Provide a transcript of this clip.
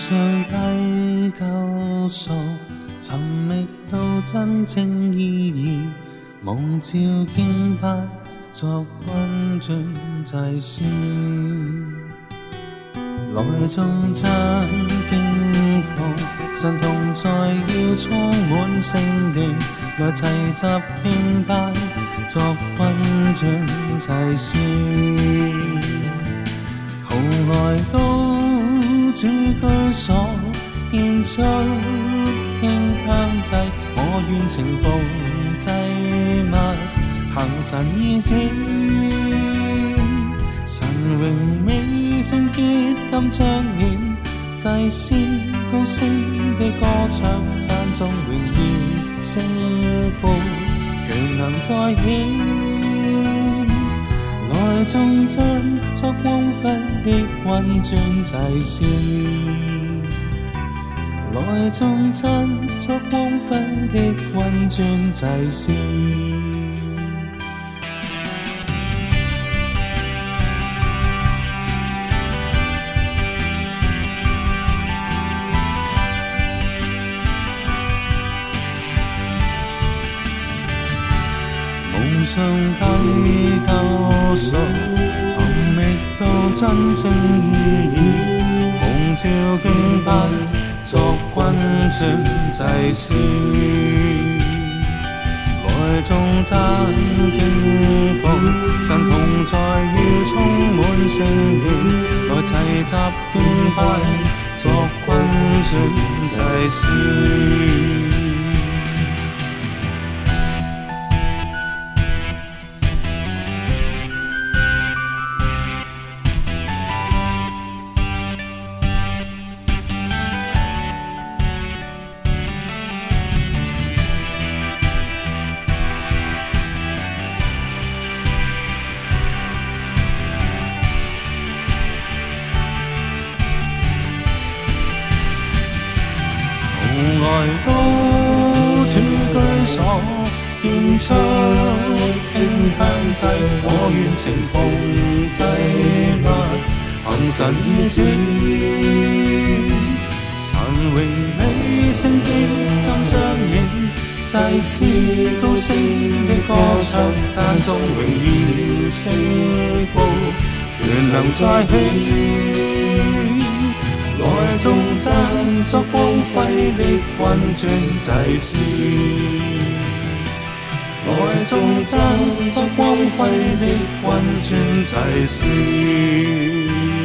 上帝救赎，寻觅到真正意义，蒙召敬拜作君尊祭司，来众赞敬奉，神同在要充满圣殿，来齐集敬拜作君尊祭司，同来都主居所，献出馨香祭，我愿情奉祭物，行神意志。神荣美圣洁今彰显，祭司高声的歌唱，赞颂荣耀圣父，权能再显。来众真作光辉的君尊祭司，来众真作光辉的君尊祭司。上帝救赎，寻觅到真正意义，蒙召敬拜作君尊祭司，来众赞敬奉，神同在要充满圣殿，来齐集敬拜作君尊祭司。来到主居所，献出馨香祭，我愿情奉祭物，行神意志。神荣美圣洁今彰显，祭司高声的歌唱，赞颂荣耀圣父，权能再起。来众赞作光辉的君尊祭司，来众赞作光辉的君尊祭司。